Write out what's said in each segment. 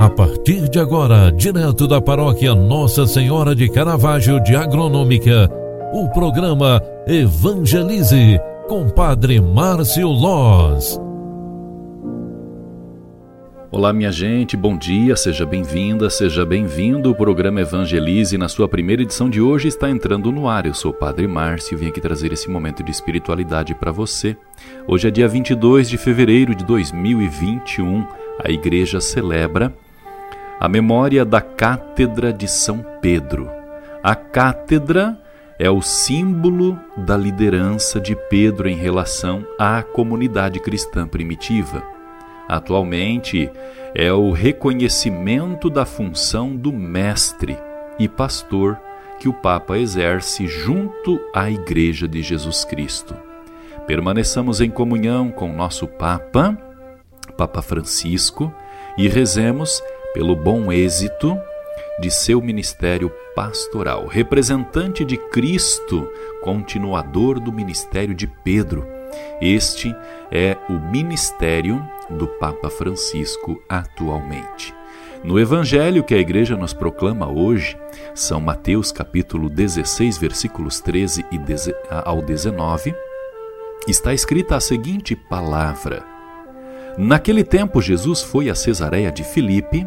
A partir de agora, direto da paróquia Nossa Senhora de Caravaggio de Agronômica, o programa Evangelize com Padre Márcio Loz. Olá, minha gente, bom dia, seja bem-vinda, seja bem-vindo. O programa Evangelize, na sua primeira edição de hoje, está entrando no ar. Eu sou o Padre Márcio e vim aqui trazer esse momento de espiritualidade para você. Hoje é dia 22 de fevereiro de 2021. A igreja celebra a memória da Cátedra de São Pedro. A cátedra é o símbolo da liderança de Pedro em relação à comunidade cristã primitiva. Atualmente, é o reconhecimento da função do mestre e pastor que o Papa exerce junto à Igreja de Jesus Cristo. Permaneçamos em comunhão com nosso Papa, Papa Francisco, e rezemos pelo bom êxito de seu ministério pastoral, representante de Cristo, continuador do ministério de Pedro. Este é o ministério do Papa Francisco atualmente. No evangelho que a igreja nos proclama hoje, São Mateus capítulo 16, versículos 13 ao 19, está escrita a seguinte palavra: Naquele tempo Jesus foi a Cesareia de Filipe,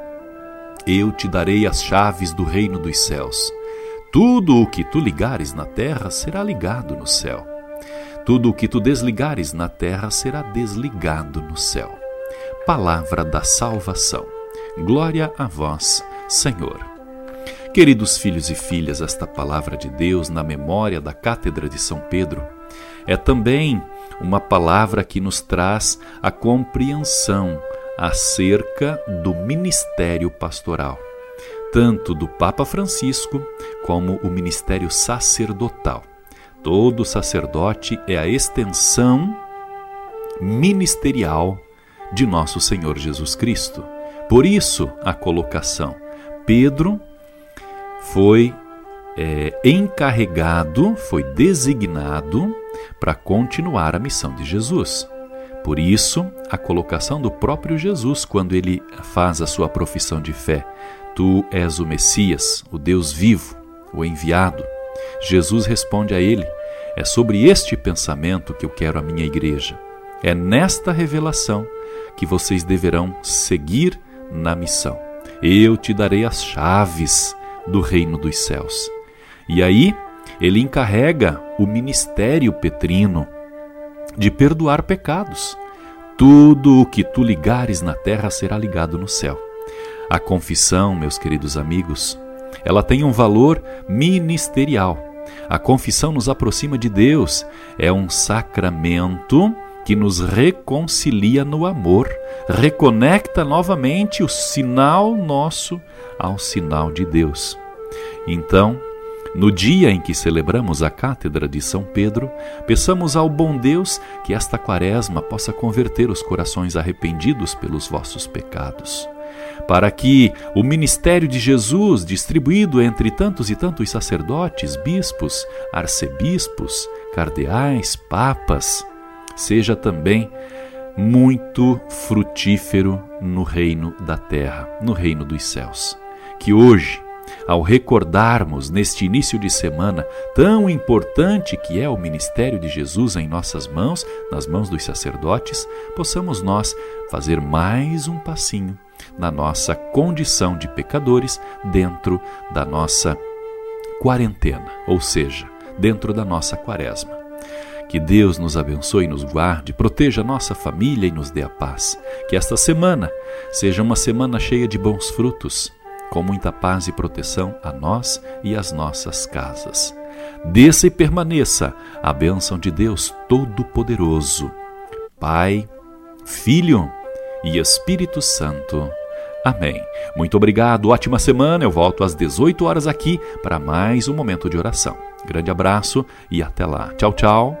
Eu te darei as chaves do reino dos céus. Tudo o que tu ligares na terra será ligado no céu. Tudo o que tu desligares na terra será desligado no céu. Palavra da salvação. Glória a vós, Senhor. Queridos filhos e filhas, esta palavra de Deus na memória da Cátedra de São Pedro é também uma palavra que nos traz a compreensão acerca do ministério pastoral, tanto do Papa Francisco como o ministério sacerdotal. Todo sacerdote é a extensão ministerial de nosso Senhor Jesus Cristo. Por isso, a colocação. Pedro foi é, encarregado, foi designado para continuar a missão de Jesus. Por isso, a colocação do próprio Jesus quando ele faz a sua profissão de fé: Tu és o Messias, o Deus vivo, o enviado. Jesus responde a ele: É sobre este pensamento que eu quero a minha igreja. É nesta revelação que vocês deverão seguir na missão. Eu te darei as chaves do reino dos céus. E aí, ele encarrega o ministério petrino de perdoar pecados. Tudo o que tu ligares na terra será ligado no céu. A confissão, meus queridos amigos, ela tem um valor ministerial. A confissão nos aproxima de Deus, é um sacramento que nos reconcilia no amor, reconecta novamente o sinal nosso ao sinal de Deus. Então, no dia em que celebramos a Cátedra de São Pedro, peçamos ao bom Deus que esta quaresma possa converter os corações arrependidos pelos vossos pecados, para que o ministério de Jesus, distribuído entre tantos e tantos sacerdotes, bispos, arcebispos, cardeais, papas, seja também muito frutífero no reino da terra, no reino dos céus. Que hoje, ao recordarmos neste início de semana tão importante que é o ministério de Jesus em nossas mãos, nas mãos dos sacerdotes, possamos nós fazer mais um passinho na nossa condição de pecadores dentro da nossa quarentena, ou seja, dentro da nossa quaresma. Que Deus nos abençoe e nos guarde, proteja nossa família e nos dê a paz. Que esta semana seja uma semana cheia de bons frutos, com muita paz e proteção a nós e às nossas casas. Desça e permaneça a bênção de Deus Todo-Poderoso, Pai, Filho e Espírito Santo. Amém. Muito obrigado, ótima semana. Eu volto às 18 horas aqui para mais um momento de oração. Grande abraço e até lá. Tchau, tchau.